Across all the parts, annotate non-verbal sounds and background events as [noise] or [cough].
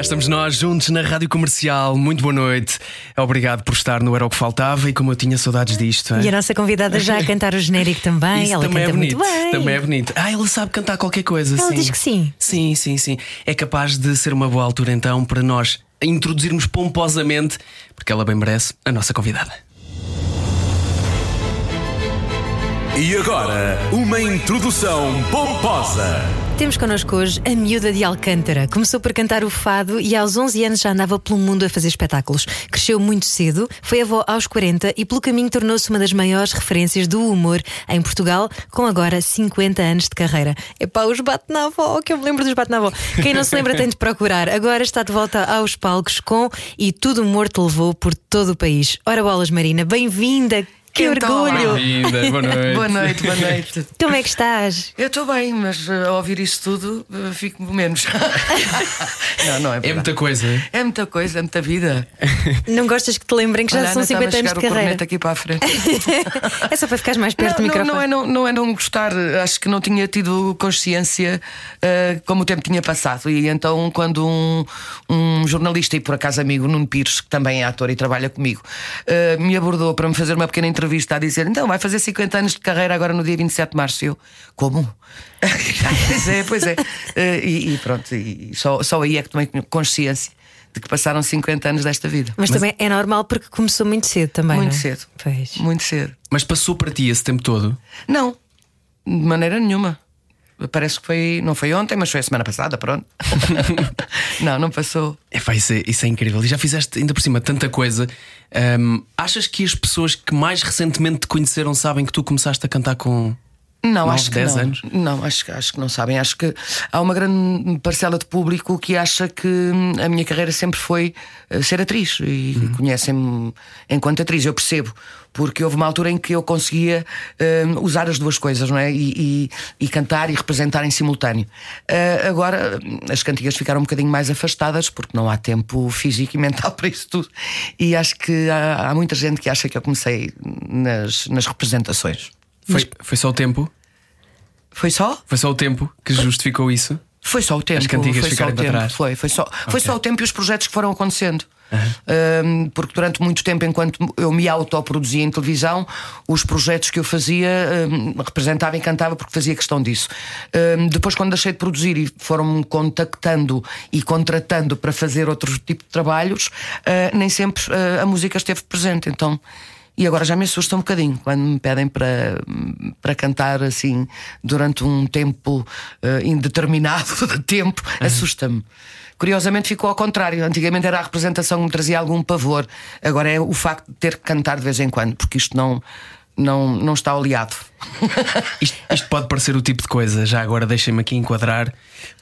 Cá estamos nós juntos na Rádio Comercial. Muito boa noite. Obrigado por estar no Era o que Faltava e como eu tinha saudades disto. hein? E a nossa convidada já a cantar o genérico também. Isso ela também canta é bonito. muito bem. Também é bonito. Ah, ela sabe cantar qualquer coisa. Ela sim. diz que sim. Sim, sim, sim. É capaz de ser uma boa altura então para nós introduzirmos pomposamente, porque ela bem merece, a nossa convidada. E agora, uma introdução pomposa. Temos connosco hoje a miúda de Alcântara. Começou por cantar o fado e aos 11 anos já andava pelo mundo a fazer espetáculos. Cresceu muito cedo, foi avó aos 40 e pelo caminho tornou-se uma das maiores referências do humor em Portugal, com agora 50 anos de carreira. Epá, os bate na avó, que eu me lembro dos bate na avó. Quem não se lembra tem de procurar. Agora está de volta aos palcos com E Tudo o Humor te levou por todo o país. Ora bolas, Marina, bem-vinda! Que Então, orgulho! Bem-vinda, boa [laughs] noite. Boa noite, boa noite. [laughs] Como é que estás? Eu estou bem, mas uh, ao ouvir isso tudo uh, fico menos. [laughs] não, não é É verdade. muita coisa. É muita coisa, é muita vida. Não gostas que te lembrem que já Olha, são Ana, estava 50 a anos de carreira? aqui para a frente. é só para ficares mais perto do não, microfone. não, não, é não, não é não gostar, acho que não tinha tido consciência uh, como o tempo tinha passado. E então, quando um, um jornalista e por acaso amigo, Nuno Pires, que também é ator e trabalha comigo, uh, me abordou para me fazer uma pequena entrevista a dizer: então vai fazer 50 anos de carreira agora no dia 27 de março. E eu, como? pois [laughs] é, pois é. Uh, e, e pronto, e só, só aí é que tomei consciência de que passaram 50 anos desta vida. Mas, também é normal porque começou muito cedo também. Muito não é? cedo. Pois. Muito cedo. Mas passou para ti esse tempo todo? Não, de maneira nenhuma. Parece que foi, não foi ontem, mas foi a semana passada, pronto. [laughs] não, não passou. É, pá, isso, é, isso é incrível. E já fizeste ainda por cima tanta coisa. Ahm, achas que as pessoas que mais recentemente te conheceram sabem que tu começaste a cantar com. Não, Nove, acho que dez não. anos? Não, acho, que- acho que não sabem. Acho que há uma grande parcela de público que acha que hum, a minha carreira sempre foi eh, ser atriz e Uhum. conhecem-me enquanto atriz. Eu percebo, porque houve uma altura em que eu conseguia hum, usar as duas coisas, não é? E, e- e cantar e representar em simultâneo. Ah, agora as cantigas ficaram um bocadinho mais afastadas porque não há tempo físico e mental [laughs] para isso tudo. E acho que há, há muita gente que acha que eu comecei nas, nas representações. Foi, foi só o tempo? Foi só? Foi só o tempo que justificou isso? Foi só o tempo. As cantigas foi o para tempo. trás. Foi, foi só, foi só o tempo e os projetos que foram acontecendo. Um, porque durante muito tempo, enquanto eu me autoproduzia em televisão, os projetos que eu fazia um, representava e cantava porque fazia questão disso. Um, depois, quando deixei de produzir e foram-me contactando e contratando para fazer outro tipo de trabalhos, uh, nem sempre uh, a música esteve presente. Então. E agora já me assusta um bocadinho quando me pedem para, para cantar assim durante um tempo eh, indeterminado [laughs] de tempo, assusta-me. Curiosamente ficou ao contrário. Antigamente era a representação que me trazia algum pavor, agora é o facto de ter que cantar de vez em quando, porque isto não, não, não está oleado. [laughs] Isto, isto pode parecer o tipo de coisa, já agora deixem-me aqui enquadrar,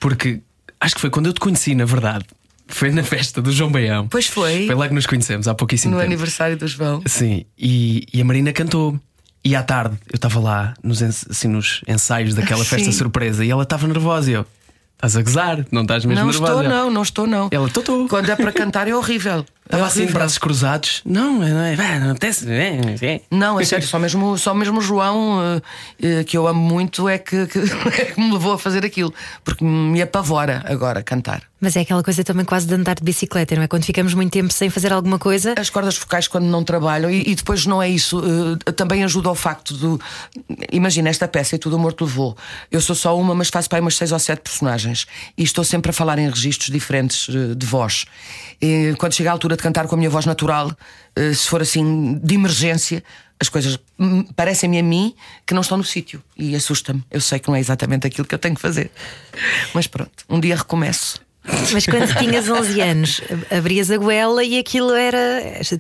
porque acho que foi quando eu te conheci, na verdade. Foi na festa do João Baião. Pois foi. Foi lá que nos conhecemos, há pouquíssimo No tempo. aniversário do João. Sim, e, e a Marina cantou. E à tarde eu estava lá nos, assim, nos ensaios daquela festa Sim. surpresa e ela estava nervosa. E eu, estás a gozar? Não estás mesmo Não nervosa? estou, não, não estou, não. Ela, "Tô, tô." Quando é para cantar é horrível. Estava assim, de braços cruzados. Não, não é, não acontece. é, é. Não, é sério, só mesmo, só mesmo o João, eh, eh, que eu amo muito, é que, que, [laughs] é que me levou a fazer aquilo. Porque me apavora agora cantar. Mas é aquela coisa também quase de andar de bicicleta, não é? Quando ficamos muito tempo sem fazer alguma coisa. As cordas focais, quando não trabalham, e, e depois não é isso, eh, também ajuda ao facto do. Imagina esta peça e tudo o morto levou. Eu sou só uma, mas faço para aí umas seis ou sete personagens. E estou sempre a falar em registros diferentes de voz. E quando chega a altura de cantar com a minha voz natural, eh, se for assim, de emergência, as coisas hum, parecem-me a mim que não estão no sítio. E assusta-me. Eu sei que não é exatamente aquilo que eu tenho que fazer. Mas pronto, um dia recomeço. Mas quando tinhas 11 anos, abrias a goela e aquilo era.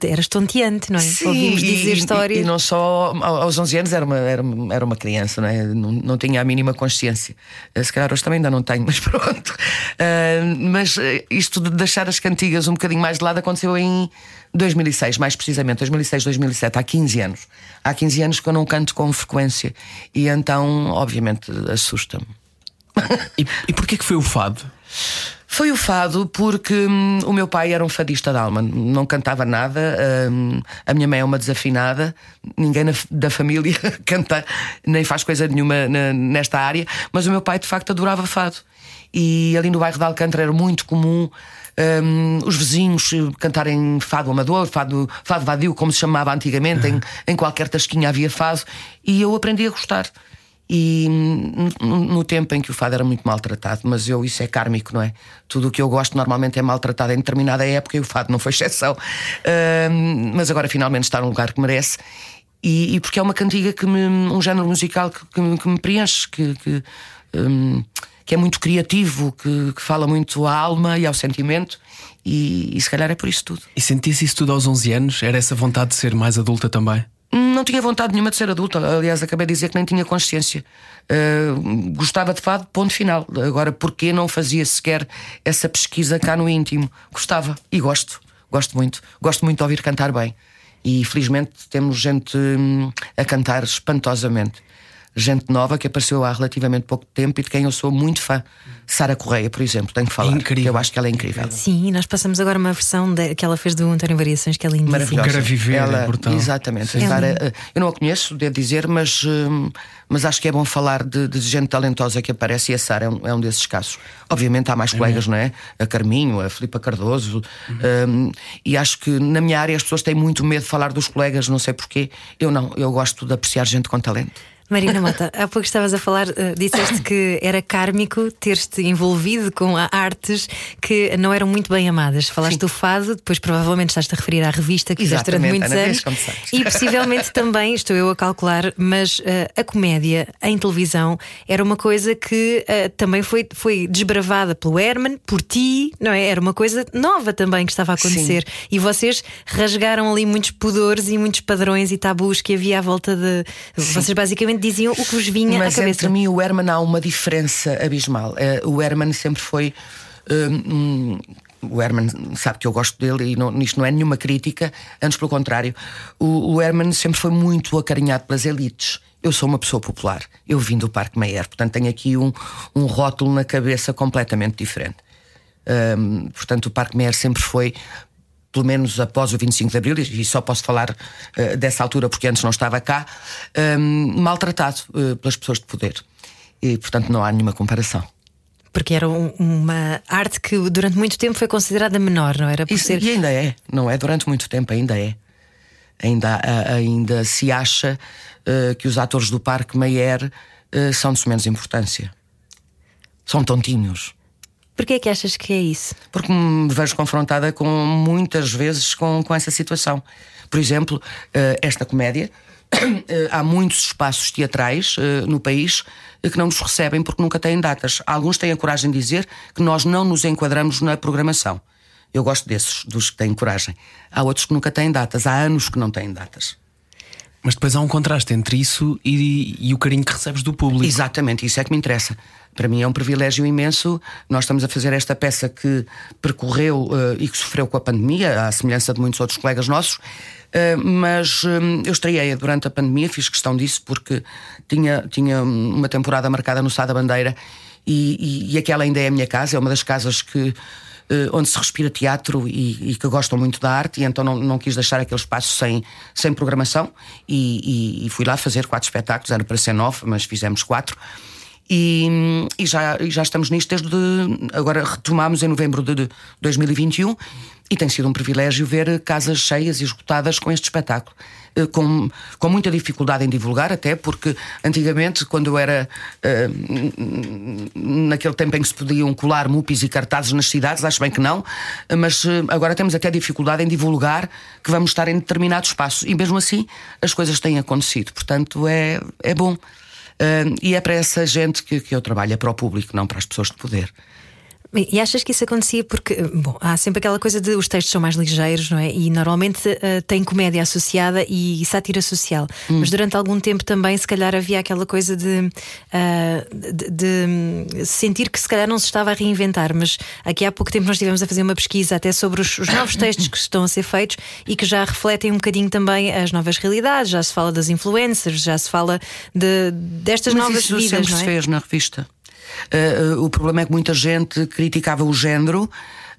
Eras tonteante, não é? Sim, Ouvimos dizer e, histórias. E, e não só aos 11 anos era uma, era, uma- era uma criança, não, é? não, não tinha a mínima consciência. Eh, Se calhar hoje também ainda não tenho, [laughs] mas pronto. Ah, mas eh, isto de deixar as cantigas um bocadinho mais de lado aconteceu em 2006, mais precisamente, 2006, 2007, há 15 anos. Há 15 anos que eu não canto com frequência e então, obviamente, assusta-me. E, e porquê que foi o fado? Foi o fado porque hum, o meu pai era um fadista de alma, não cantava nada. hum, a minha mãe é uma desafinada, ninguém na da família [laughs] canta, nem faz coisa nenhuma na- nesta área, mas o meu pai de facto adorava fado. E ali no bairro de Alcântara era muito comum. hum, os vizinhos eh, cantarem fado amador, fado, fado vadio, como se chamava antigamente, em, em qualquer tasquinha havia fado, e eu aprendi a gostar. E no, tempo em que o fado era muito maltratado, mas eu isso é kármico, não é? Tudo o que eu gosto normalmente é maltratado em determinada época e o fado não foi exceção. Hum, mas agora finalmente está num lugar que merece. E, e porque é uma cantiga que me, um género musical que, que me- que me preenche, que, que, hum, que é muito criativo, que, que fala muito à alma e ao sentimento, e, e se calhar é por isso tudo. E sentisse isso tudo aos 11 anos? Era essa vontade de ser mais adulta também? Não tinha vontade nenhuma de ser adulta. Aliás, acabei de dizer que nem tinha consciência. Uh, gostava de fado, ponto final. Agora, porquê não fazia sequer essa pesquisa cá no íntimo? Gostava e gosto. Gosto muito. Gosto muito de ouvir cantar bem. E felizmente temos gente hum, a cantar espantosamente. Gente nova que apareceu há relativamente pouco tempo e de quem eu sou muito fã. Sara Correia, por exemplo, tenho que falar. incrível. Eu acho que ela é incrível. Sim, nós passamos agora uma versão de- que ela fez do António Variações, que é lindíssima. Maravilhosa. Quero viver, Ela, é brutal. Exatamente. Sim. Sara, eh, eu não a conheço, devo dizer, mas, hum, mas acho que é bom falar de, de gente talentosa que aparece e a Sara é, um, é um desses casos. Obviamente há mais colegas, não é? A Carminho, a Filipa Cardoso. hum, e acho que na minha área as pessoas têm muito medo de falar dos colegas, não sei porquê. Eu não, eu gosto de apreciar gente com talento. Marina Mota, há pouco estavas a falar, eh, disseste que era kármico ter-te envolvido com artes que não eram muito bem amadas. Falaste Sim. do fado, depois provavelmente estás-te a referir à revista que fizeste durante muitos Ana, anos. E possivelmente também, estou eu a calcular, mas eh, a comédia em televisão era uma coisa que eh, também foi, foi desbravada pelo Herman, por ti, não é? Era uma coisa nova também que estava a acontecer. E vocês rasgaram ali muitos pudores e muitos padrões e tabus que havia à volta de. Vocês basicamente diziam o que vos vinha Mas à cabeça. entre mim e o Herman há uma diferença abismal. Eh, o Herman sempre foi. hum, o Herman sabe que eu gosto dele e não, isto não é nenhuma crítica, antes pelo contrário. O, o Herman sempre foi muito acarinhado pelas elites. Eu sou uma pessoa popular. Eu vim do Parque Meyer, portanto tenho aqui um, um rótulo na cabeça completamente diferente. Hum, portanto, o Parque Meyer sempre foi, pelo menos após o 25 de Abril, e só posso falar eh, dessa altura porque antes não estava cá, hum, maltratado eh, pelas pessoas de poder. E, portanto, não há nenhuma comparação. Porque era um- uma arte que durante muito tempo foi considerada menor, não era? Por Isso- ser. E ainda é, não é? Durante muito tempo ainda é. Ainda, a- ainda se acha eh, que os atores do Parque Meyer eh, são de menos importância. São tontinhos. Porquê é que achas que é isso? porque me vejo confrontada com muitas vezes com, com essa situação. Por exemplo, eh, esta comédia. [coughs] eh, Há muitos espaços teatrais eh, no país que não nos recebem porque nunca têm datas. Alguns têm a coragem de dizer que nós não nos enquadramos na programação. Eu gosto desses, dos que têm coragem. Há outros que nunca têm datas. Há anos que não têm datas. Mas depois há um contraste entre isso e, e o carinho que recebes do público. Exatamente, isso é que me interessa. Para mim é um privilégio imenso. Nós estamos a fazer esta peça que percorreu eh, e que sofreu com a pandemia, à semelhança de muitos outros colegas nossos. Eh, mas hum, eu estreiei durante a pandemia, fiz questão disso porque tinha, tinha uma temporada marcada no Sá da Bandeira e, e- e aquela ainda é a minha casa, é uma das casas que. eh, onde se respira teatro e, e que gostam muito da arte, e então não, não quis deixar aquele espaço sem, sem programação. E, e- e fui lá fazer quatro espetáculos, era para ser nove, mas fizemos quatro. E, e já, já estamos nisto desde. Agora retomámos em novembro de 2021 e tem sido um privilégio ver casas cheias e esgotadas com este espetáculo. Eh, Com, com muita dificuldade em divulgar, até porque antigamente, quando era eh, naquele tempo em que se podiam colar mupis e cartazes nas cidades, acho bem que não, mas eh, agora temos até dificuldade em divulgar que vamos estar em determinados espaços e mesmo assim as coisas têm acontecido, portanto é, é bom. E é para essa gente que, que eu trabalho, é para o público, não para as pessoas de poder. E achas que isso acontecia porque, bom, há sempre aquela coisa de os textos são mais ligeiros, não é? E normalmente uh, tem comédia associada e sátira social. Hum. Mas durante algum tempo também, se calhar, havia aquela coisa de, uh, de, de, sentir que se calhar não se estava a reinventar. Mas aqui há pouco tempo nós estivemos a fazer uma pesquisa até sobre os, os novos [coughs] textos que estão a ser feitos e que já refletem um bocadinho também as novas realidades. Já se fala das influencers, já se fala de, destas mas novas isso vidas. Sempre não é? se fez na revista. Uh, o problema é que muita gente criticava o género.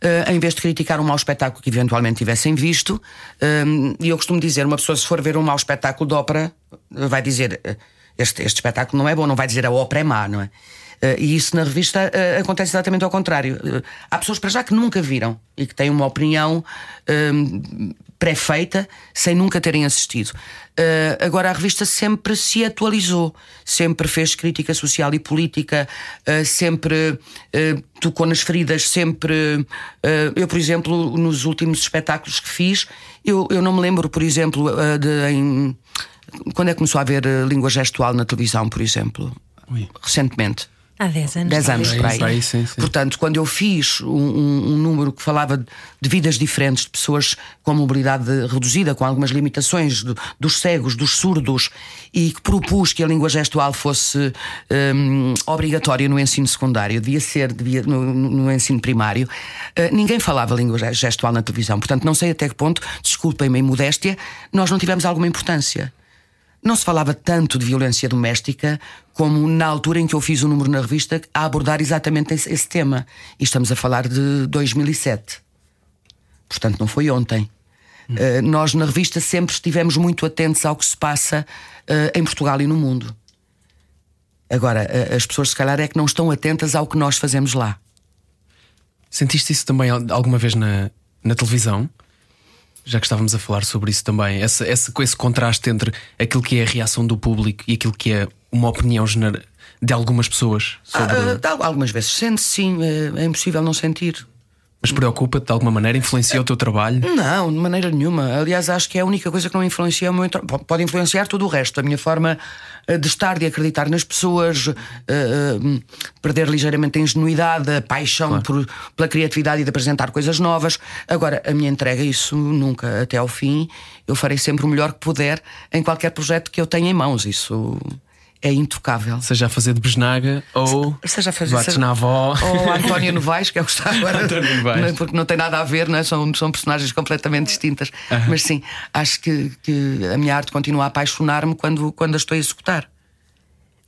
Uh, em vez de criticar um mau espetáculo que eventualmente tivessem visto, e eu costumo dizer: uma pessoa, se for ver um mau espetáculo de ópera, vai dizer este, este espetáculo não é bom, não vai dizer a ópera é má, não é? E isso na revista acontece exatamente ao contrário. Há pessoas para já que nunca viram e que têm uma opinião pré-feita sem nunca terem assistido. agora, a revista sempre se atualizou, sempre fez crítica social e política, sempre tocou nas feridas, sempre. eu, por exemplo, nos últimos espetáculos que fiz, eu, eu não me lembro, por exemplo, de. Em, quando é que começou a haver língua gestual na televisão, por exemplo? Ui. Recentemente. Há 10 anos. 10 anos para aí. aí sim, sim. Portanto, quando eu fiz um, um, número que falava de vidas diferentes, de pessoas com mobilidade reduzida, com algumas limitações, de, dos cegos, dos surdos, e que propus que a língua gestual fosse um, obrigatória no ensino secundário, devia ser devia, no, no ensino primário, uh, ninguém falava língua gestual na televisão. Portanto, não sei até que ponto, desculpem-me a modéstia, nós não tivemos alguma importância. Não se falava tanto de violência doméstica como na altura em que eu fiz o um número na revista a abordar exatamente esse, esse, tema. E estamos a falar de 2007. Portanto, não foi ontem. Hum. Uh, nós na revista sempre estivemos muito atentos ao que se passa uh, em Portugal e no mundo. Agora, uh, as pessoas, se calhar, é que não estão atentas ao que nós fazemos lá. Sentiste isso também alguma vez na, na televisão? Já que estávamos a falar sobre isso também, essa, essa, esse contraste entre aquilo que é a reação do público e aquilo que é uma opinião de algumas pessoas sobre. Ah, algumas vezes sente sim, é, é impossível não sentir. Mas preocupa-te de alguma maneira? Influencia o teu trabalho? Não, de maneira nenhuma. Aliás, acho que é a única coisa que não influencia o meu trabalho. Pode influenciar todo o resto. A minha forma eh, de estar, de acreditar nas pessoas, uh, uh, perder ligeiramente a ingenuidade, a paixão claro. por, pela criatividade e de apresentar coisas novas. Agora, a minha entrega, isso nunca, até ao fim, eu farei sempre o melhor que puder em qualquer projeto que eu tenha em mãos. Isso é intocável. Seja a fazer de besnaga ou seja a fazer bates seja, na avó. Ou António Novaes, que é o que está agora. [laughs] António Novaes. Porque não tem nada a ver, não é? são, são personagens completamente distintas. Mas sim, acho que, que a minha arte continua a apaixonar-me quando, quando a estou a executar.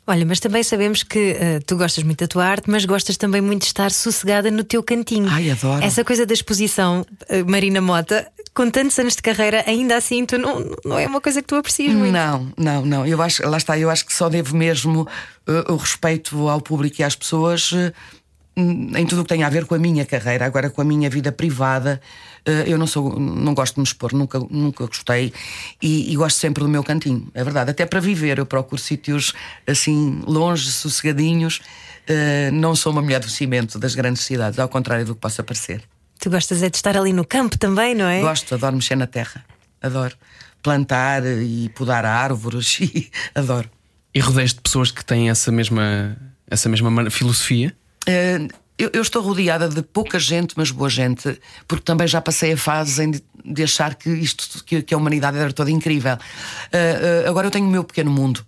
Olha, mas também sabemos que uh, tu gostas muito da tua arte, mas gostas também muito de estar sossegada no teu cantinho. Ai, adoro. Essa coisa da exposição, uh, Marina Mota, com tantos anos de carreira, ainda assim, tu não, não é uma coisa que tu aprecias muito. Não, não, não. Eu acho, lá está, eu acho que só devo mesmo uh, o respeito ao público e às pessoas em tudo o que tem a ver com a minha carreira, agora com a minha vida privada, eh, eu não sou, não gosto de me expor, nunca, nunca gostei e, e, gosto sempre do meu cantinho, é verdade. Até para viver, eu procuro sítios assim longe, sossegadinhos. Eh, não sou uma mulher do cimento das grandes cidades, ao contrário do que possa parecer. Tu gostas é de estar ali no campo também, não é? Gosto, adoro mexer na terra, adoro plantar e podar árvores [laughs] e adoro. E rodeias de pessoas que têm essa mesma, essa mesma filosofia? Uh, eu, estou rodeada de pouca gente, mas boa gente, porque também já passei a fase de, achar que isto, que, a humanidade era toda incrível. Uh, uh, agora eu tenho o meu pequeno mundo.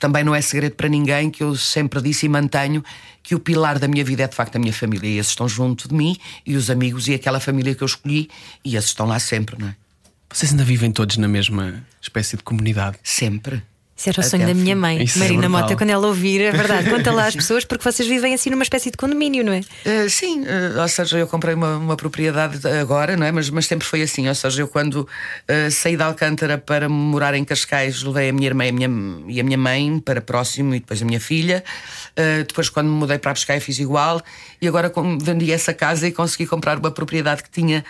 também não é segredo para ninguém que eu sempre disse e mantenho que o pilar da minha vida é de facto a minha família. E esses estão junto de mim, e os amigos e aquela família que eu escolhi, e esses estão lá sempre, não é? Vocês ainda vivem todos na mesma espécie de comunidade? Sempre. Isso era o sonho da minha mãe, Isso é Marina é Mota, quando ela ouvir, é verdade. [laughs] Conta lá às pessoas, porque vocês vivem assim numa espécie de condomínio, não é? Uh, sim, uh, ou seja, eu comprei uma, uma, propriedade agora, não é? Mas, mas sempre foi assim. Ou seja, eu quando uh, saí de Alcântara para morar em Cascais, levei a minha irmã e a minha, e a minha mãe para próximo e depois a minha filha. depois, quando me mudei para Pescaia, fiz igual. E agora vendi essa casa e consegui comprar uma propriedade que tinha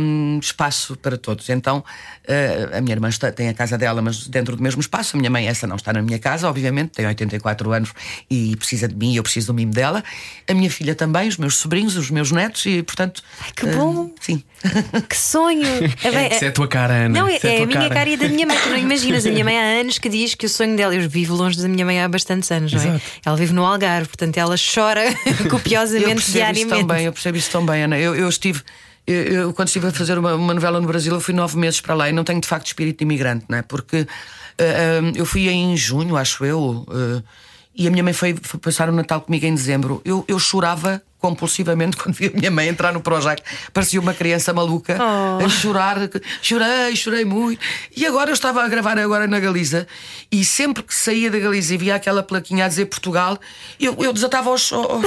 hum, espaço para todos. Então, uh, a minha irmã está, tem a casa dela, mas dentro do mesmo espaço. A minha mãe, essa não está na minha casa, obviamente, tem 84 anos e precisa de mim, eu preciso do mimo dela. A minha filha também, os meus sobrinhos, os meus netos, e portanto. Ai, que bom! Uh, sim. [laughs] Que sonho! [laughs] É, bem, é, é a tua cara, Ana. Não, é, é a, a minha cara. cara e da minha mãe. Tu não [laughs] imaginas, a minha mãe há anos que diz que o sonho dela, eu vivo longe da minha mãe há bastantes anos, não é? Ela vive no Algarve, portanto ela chora copiosamente eu diariamente. Isso também, eu percebo isso também, Ana. Eu, eu estive. Eu, eu, quando estive a fazer uma, uma, novela no Brasil, eu fui nove meses para lá e não tenho de facto espírito de imigrante, não é? Porque uh, uh, eu fui em junho, acho eu, uh, e a minha mãe foi, foi, passar o Natal comigo em dezembro. Eu, eu chorava compulsivamente [laughs] quando vi a minha mãe entrar no Projac. Parecia uma criança maluca oh. a chorar. Chorei, chorei muito. E agora eu estava a gravar agora na Galiza e sempre que saía da Galiza e via aquela plaquinha a dizer Portugal, eu, eu desatava aos, aos,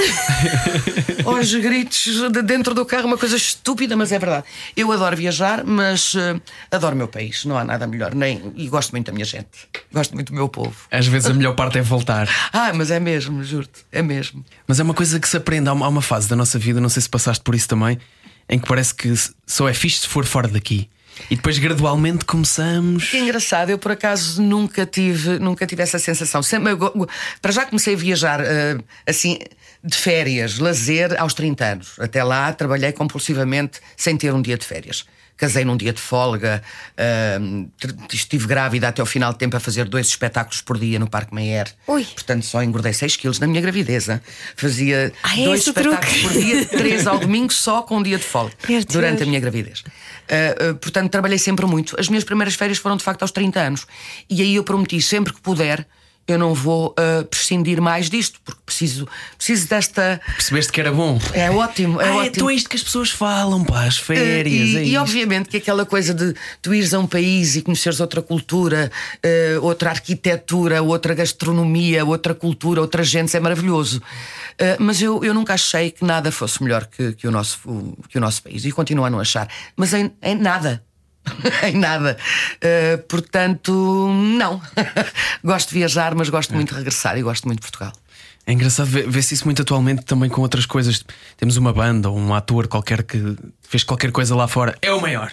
[laughs] aos gritos de dentro do carro, uma coisa estúpida, mas é verdade. Eu adoro viajar, mas uh, adoro o meu país. Não há nada melhor. Nem, e gosto muito da minha gente. Gosto muito do meu povo. Às vezes a melhor parte é voltar. ah, mas é mesmo, juro-te. É mesmo. Mas é uma coisa que se aprende. Há uma, há uma fase da nossa vida, não sei se passaste por isso também, em que parece que só é fixe se for fora daqui. E depois gradualmente começamos. Que engraçado, eu por acaso nunca tive, nunca tive essa sensação. Sempre, eu, para já comecei a viajar uh, assim de férias, lazer aos 30 anos. Até lá trabalhei compulsivamente sem ter um dia de férias casei num dia de folga, uh, estive grávida até ao final de tempo a fazer dois espetáculos por dia no Parque Meyer. Ui. Portanto, só engordei 6 quilos na minha gravidez. Fazia ah, é dois espetáculos truque. por dia, [laughs] três ao domingo, só com um dia de folga, durante a minha gravidez. Uh, uh, portanto, trabalhei sempre muito. As minhas primeiras férias foram de facto aos 30 anos. E aí eu prometi sempre que puder eu não vou uh, prescindir mais disto, porque preciso, preciso desta. Percebeste que era bom? É ótimo, é ah, ótimo. É então isto que as pessoas falam, pá, as férias. Uh, e, é e obviamente que aquela coisa de tu ires a um país e conheceres outra cultura, uh, outra arquitetura, outra gastronomia, outra cultura, outra gente, é maravilhoso. mas eu, eu nunca achei que nada fosse melhor que, que, o, nosso, que o nosso país e continuo a não achar. Mas em, em nada. [laughs] em nada. Uh, portanto, não. [laughs] gosto de viajar, mas gosto muito de regressar e gosto muito de Portugal. É engraçado ver-se isso muito atualmente também com outras coisas. Temos uma banda ou um ator qualquer que fez qualquer coisa lá fora. É o maior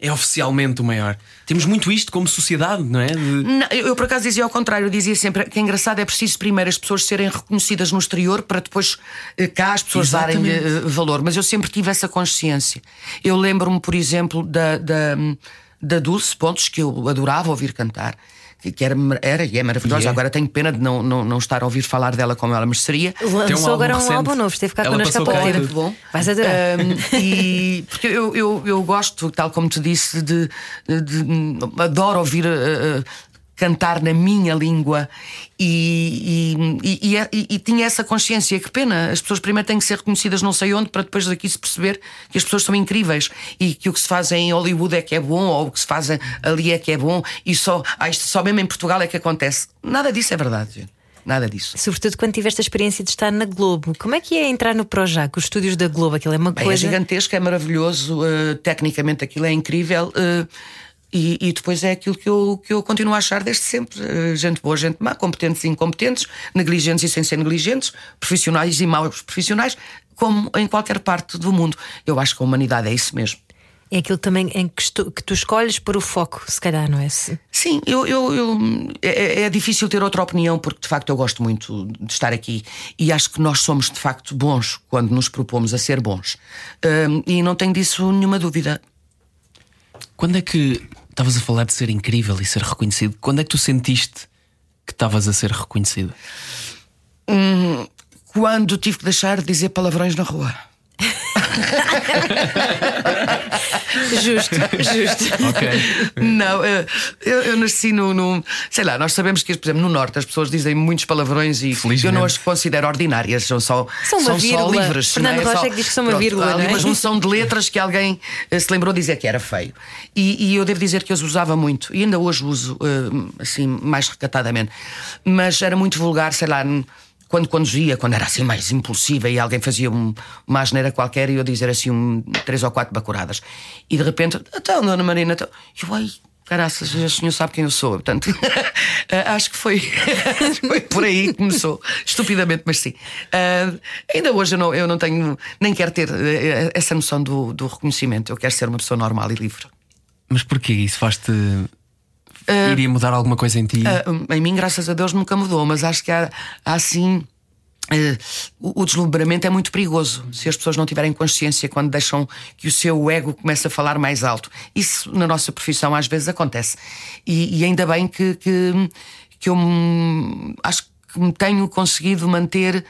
é oficialmente o maior. Temos muito isto como sociedade, não é? De... Não, eu, por acaso dizia ao contrário, eu dizia sempre que é engraçado, é preciso primeiro as pessoas serem reconhecidas no exterior para depois eh, cá as pessoas darem uh, valor. Mas eu sempre tive essa consciência. Eu lembro-me, por exemplo, da, da, da Dulce Pontos, que eu adorava ouvir cantar que era, era e é maravilhosa. Yeah. Agora tenho pena de não, não, não estar a ouvir falar dela como ela mereceria. Lançou um agora um álbum novo, esteve cá connosco há pouco tempo. Muito bom. Vais adorar. Um, e, porque eu, eu, eu gosto, tal como te disse, de, de, de adoro ouvir uh, cantar na minha língua e, e, e, e, tinha essa consciência. Que pena, as pessoas primeiro têm que ser reconhecidas não sei onde para depois daqui se perceber que as pessoas são incríveis e que o que se faz em Hollywood é que é bom ou o que se faz ali é que é bom e só, ah, isto só mesmo em Portugal é que acontece. Nada disso é verdade, gente. Nada disso. Sobretudo quando tiveste a experiência de estar na Globo. Como é que é entrar no Projac, os estúdios da Globo? Aquilo é uma Bem, coisa. É gigantesco, é maravilhoso, uh, tecnicamente aquilo é incrível. Uh, e, e, depois é aquilo que eu, que eu continuo a achar desde sempre: uh, gente boa, gente má, competentes e incompetentes, negligentes e sem ser negligentes, profissionais e maus profissionais, como em qualquer parte do mundo. Eu acho que a humanidade é isso mesmo. É aquilo também em que tu, que tu escolhes por o foco, se calhar, não é? Sim, eu, eu, eu é, é, difícil ter outra opinião porque de facto eu gosto muito de estar aqui e acho que nós somos de facto bons quando nos propomos a ser bons. Um, e não tenho disso nenhuma dúvida. Quando é que estavas a falar de ser incrível e ser reconhecido? Quando é que tu sentiste que estavas a ser reconhecido? Hum, quando tive que deixar de dizer palavrões na rua. [laughs] [laughs] justo, justo. Ok. Não, eu, eu nasci no, no, Sei lá, nós sabemos que, por exemplo, no Norte as pessoas dizem muitos palavrões e eu não as considero ordinárias, são só, são são só livres. Fernando é? Rocha só, que diz que são uma vírgula. Há ali não é? uma junção de letras que alguém eh, se lembrou de dizer que era feio. E, e eu devo dizer que eu os usava muito, e ainda hoje uso, uh, assim, mais recatadamente. Mas era muito vulgar, sei lá quando conduzia, quando era assim mais impulsiva e alguém fazia um, uma asneira qualquer e eu dizer assim um, três ou quatro bacuradas. E de repente, então, Dona Marina, então, eu, ai, Caraças, o senhor sabe quem eu sou. Portanto, eh, [laughs] acho que foi, [laughs] foi por aí que começou. Estupidamente, mas sim. Uh, ainda hoje eu não, eu não tenho, nem quero ter uh, essa noção do, do reconhecimento. Eu quero ser uma pessoa normal e livre. Mas porquê? Isso faz-te. Uh, iria mudar alguma coisa em ti? em mim, graças a Deus, nunca mudou, mas acho que há, há assim Uh, o deslumbramento é muito perigoso se as pessoas não tiverem consciência quando deixam que o seu ego comece a falar mais alto. Isso na nossa profissão às vezes acontece. E, e ainda bem que, que, que eu acho que me tenho conseguido manter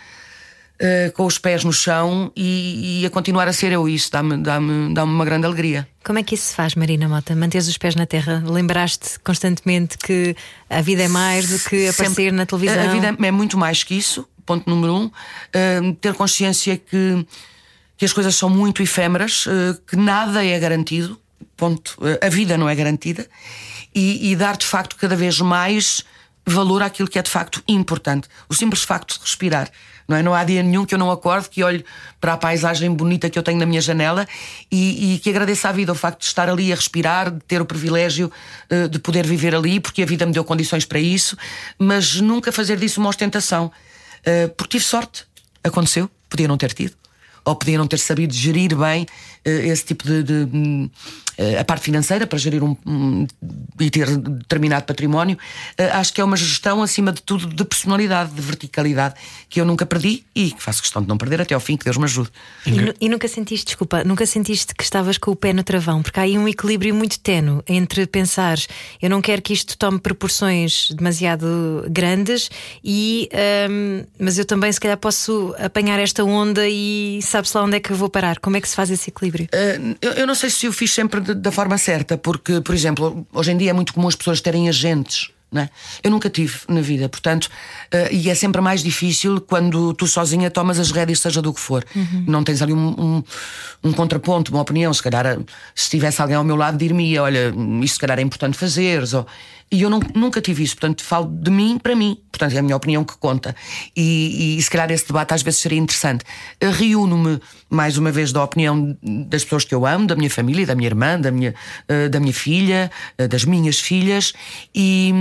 uh, com os pés no chão e, e, a continuar a ser eu. Isso dá-me dá -me, dá -me uma grande alegria. Como é que isso se faz, Marina Mota? Manteres os pés na terra? Lembraste constantemente que a vida é mais do que aparecer Sempre. na televisão? A vida é muito mais que isso ponto número um, uh, ter consciência que, que as coisas são muito efêmeras, uh, que nada é garantido, ponto, a vida não é garantida, e, e, dar de facto cada vez mais valor àquilo que é de facto importante. O simples facto de respirar. Não, é? não há dia nenhum que eu não acorde, que olhe para a paisagem bonita que eu tenho na minha janela e, e que agradeça à vida o facto de estar ali a respirar, de ter o privilégio uh, de poder viver ali, porque a vida me deu condições para isso, mas nunca fazer disso uma ostentação. Uh, porque tive sorte. Aconteceu, podia não ter tido. Ou podia não ter sabido gerir bem esse tipo de, de, de eh, a parte financeira para gerir um, um e ter determinado património, eh, acho que é uma gestão, acima de tudo, de personalidade, de verticalidade, que eu nunca perdi e que faço questão de não perder até ao fim, que Deus me ajude. E, e nunca sentiste, desculpa, nunca sentiste que estavas com o pé no travão, porque há aí um equilíbrio muito tenue entre pensar eu não quero que isto tome proporções demasiado grandes, e um, mas eu também se calhar posso apanhar esta onda e sabe-se lá onde é que eu vou parar. Como é que se faz esse equilíbrio? Uh, eu, eu, não sei se eu fiz sempre da forma certa, porque, por exemplo, hoje em dia é muito comum as pessoas terem agentes. É? Eu nunca tive na vida, portanto, uh, e é sempre mais difícil quando tu sozinha tomas as rédeas, seja do que for. Uhum. Não tens ali um, um, um, contraponto, uma opinião. Se calhar, se tivesse alguém ao meu lado, dir-me: Olha, isto se calhar é importante fazeres. Ou, e eu não, nunca tive isso, portanto, falo de mim para mim. Portanto, é a minha opinião que conta. E, e, se calhar esse debate às vezes seria interessante. Reúno-me mais uma vez da opinião das pessoas que eu amo, da minha família, da minha irmã, da minha, uh, da minha filha, uh, das minhas filhas, e,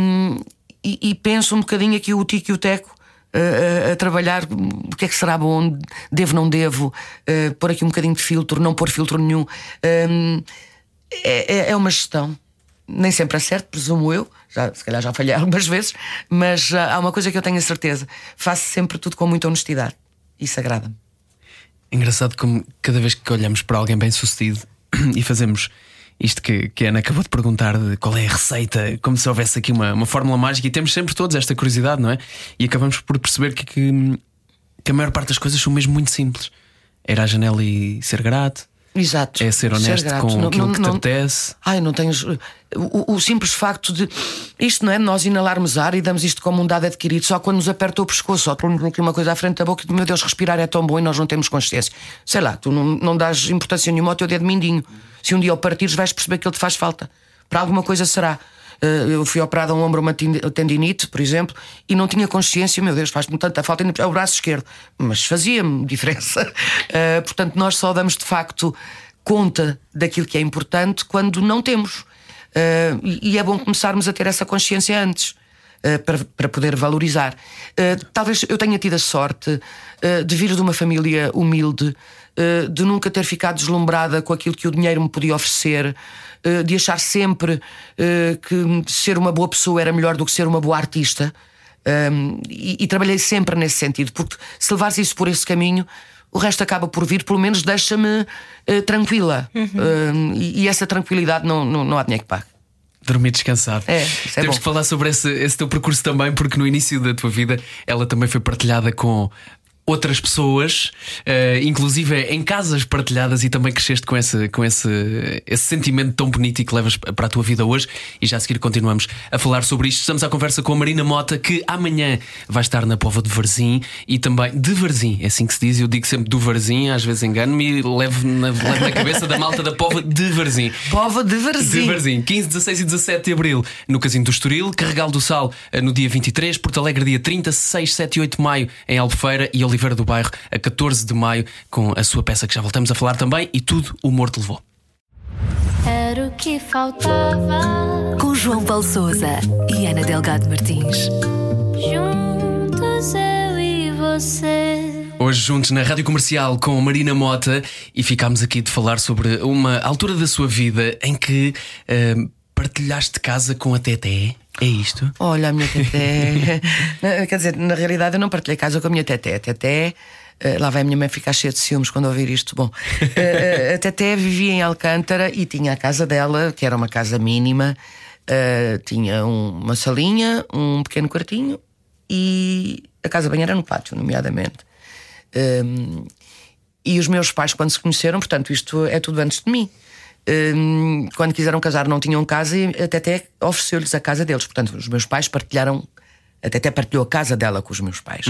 e, e, penso um bocadinho aqui o Tico e o Teco. Uh, a trabalhar o que é que será bom, devo, não devo, pôr aqui um bocadinho de filtro, não pôr filtro nenhum. É, é, é uma gestão nem sempre acerto, presumo eu, já, se calhar já falhei [laughs] algumas vezes, mas uh, há uma coisa que eu tenho a certeza: faço sempre tudo com muita honestidade. Isso agrada-me. Engraçado como cada vez que olhamos para alguém bem sucedido [clears throat] e fazemos isto que, que a Ana acabou de perguntar de qual é a receita, como se houvesse aqui uma, uma fórmula mágica, e temos sempre todos esta curiosidade, não é? E acabamos por perceber que, que, que a maior parte das coisas são mesmo muito simples. Ir à janela e ser grato, Exato. É ser honesto ser com não, aquilo não, que te apetece. Ai, não tens. O, o, simples facto de. Isto não é nós inalarmos ar e damos isto como um dado adquirido só quando nos aperta o pescoço, só quando aqui uma coisa à frente da boca e, meu Deus, respirar é tão bom e nós não temos consciência. Sei lá, tu não, não dás importância nenhuma ao teu dedo mindinho. Se um dia o partires, vais perceber que ele te faz falta. Para alguma coisa será. Eh, eu fui operado a um ombro, uma tendinite, por exemplo, e não tinha consciência, meu Deus, faz-me tanta falta, é o braço esquerdo, mas fazia-me [laughs] diferença. Uh, portanto, nós só damos de facto conta daquilo que é importante quando não temos. Uh, e é bom começarmos a ter essa consciência antes. Uh, para, para poder valorizar. Uh, talvez eu tenha tido a sorte de vir de uma família humilde, de nunca ter ficado deslumbrada com aquilo que o dinheiro me podia oferecer, de achar sempre que ser uma boa pessoa era melhor do que ser uma boa artista. Um, e, e, trabalhei sempre nesse sentido, porque se levares isso por esse caminho, o resto acaba por vir, pelo menos deixa-me uh, tranquila. Uhum. e, e, essa tranquilidade não, não, não há dinheiro que pague. Dormir descansado. É, é Temos bom. que falar sobre esse, esse teu percurso também, porque no início da tua vida ela também foi partilhada com outras pessoas, uh, inclusive em casas partilhadas, e também cresceste com, esse, com esse, esse sentimento tão bonito e que levas para a tua vida hoje. E já a seguir continuamos a falar sobre isto. Estamos à conversa com a Marina Mota, que amanhã vai estar na Pova de Varzim e também de Varzim, é assim que se diz. Eu digo sempre do Varzim, às vezes engano-me e levo na, levo na cabeça da malta da Pova de Varzim. Pova de Varzim. De Varzim, 15, 16 e 17 de abril no Casino do Estoril, Carregal do Sal eh, no dia 23, Porto Alegre dia 30, 6, 7 e 8 de maio em Albufeira e Oliveira Oliveira do Bairro a 14 de maio com a sua peça que já voltamos a falar também e tudo o morto levou. Era o que faltava. Com João Paulo Souza e Ana Delgado Martins. Juntos eu e você. Hoje juntos na Rádio Comercial com Marina Mota e ficámos aqui de falar sobre uma altura da sua vida em que eh, partilhaste casa com a Teté. É isto? Olha, a minha [laughs] teté. Quer dizer, na realidade eu não partilhei casa com a minha teté. A teté. eh, lá vai a minha mãe ficar cheia de ciúmes quando ouvir isto. Bom, eh, a Teté vivia em Alcântara e tinha a casa dela, que era uma casa mínima. eh, tinha um- uma salinha, um pequeno quartinho e a casa banheira no pátio, nomeadamente. Um, e os meus pais, quando se conheceram, portanto, isto é tudo antes de mim. Um, quando quiseram casar, não tinham casa e a Teté ofereceu-lhes a casa deles. Portanto, os meus pais partilharam, a Teté partilhou a casa dela com os meus pais.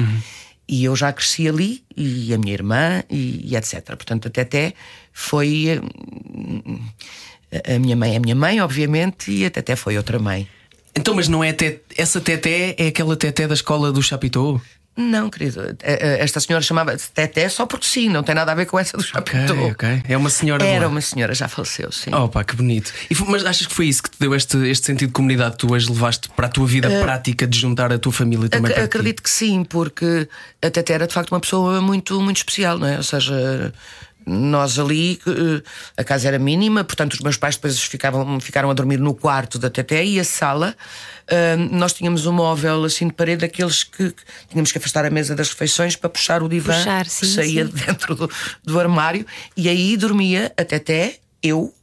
E eu já cresci ali, e a minha irmã, e, e etc. Portanto, a Teté foi. hum, A minha mãe é a minha mãe, obviamente, e a Teté foi outra mãe. Então, mas não é te- essa Teté é aquela Teté da escola do Chapitou? Não, querido, eh, eh, esta senhora chamava-se Teté só porque sim, não tem nada a ver com essa do Ok, Chapitou. ok. É uma senhora. Era uma senhora, já faleceu, sim. Oh, pá, que bonito. E mas achas que foi isso que te deu este, este sentido de comunidade que tu hoje levaste para a tua vida prática de juntar a tua família também Ac- acredito que sim, porque a Tete era de facto uma pessoa muito, muito especial, não é? Ou seja, nós ali, eh, a casa era mínima, portanto os meus pais depois ficavam, ficaram a dormir no quarto da Tete e a sala. nós tínhamos um móvel assim de parede, daqueles que, que tínhamos que afastar a mesa das refeições para puxar o divã Puxar, que sim, saía sim. de dentro do, do armário, e aí dormia a Tete, eu,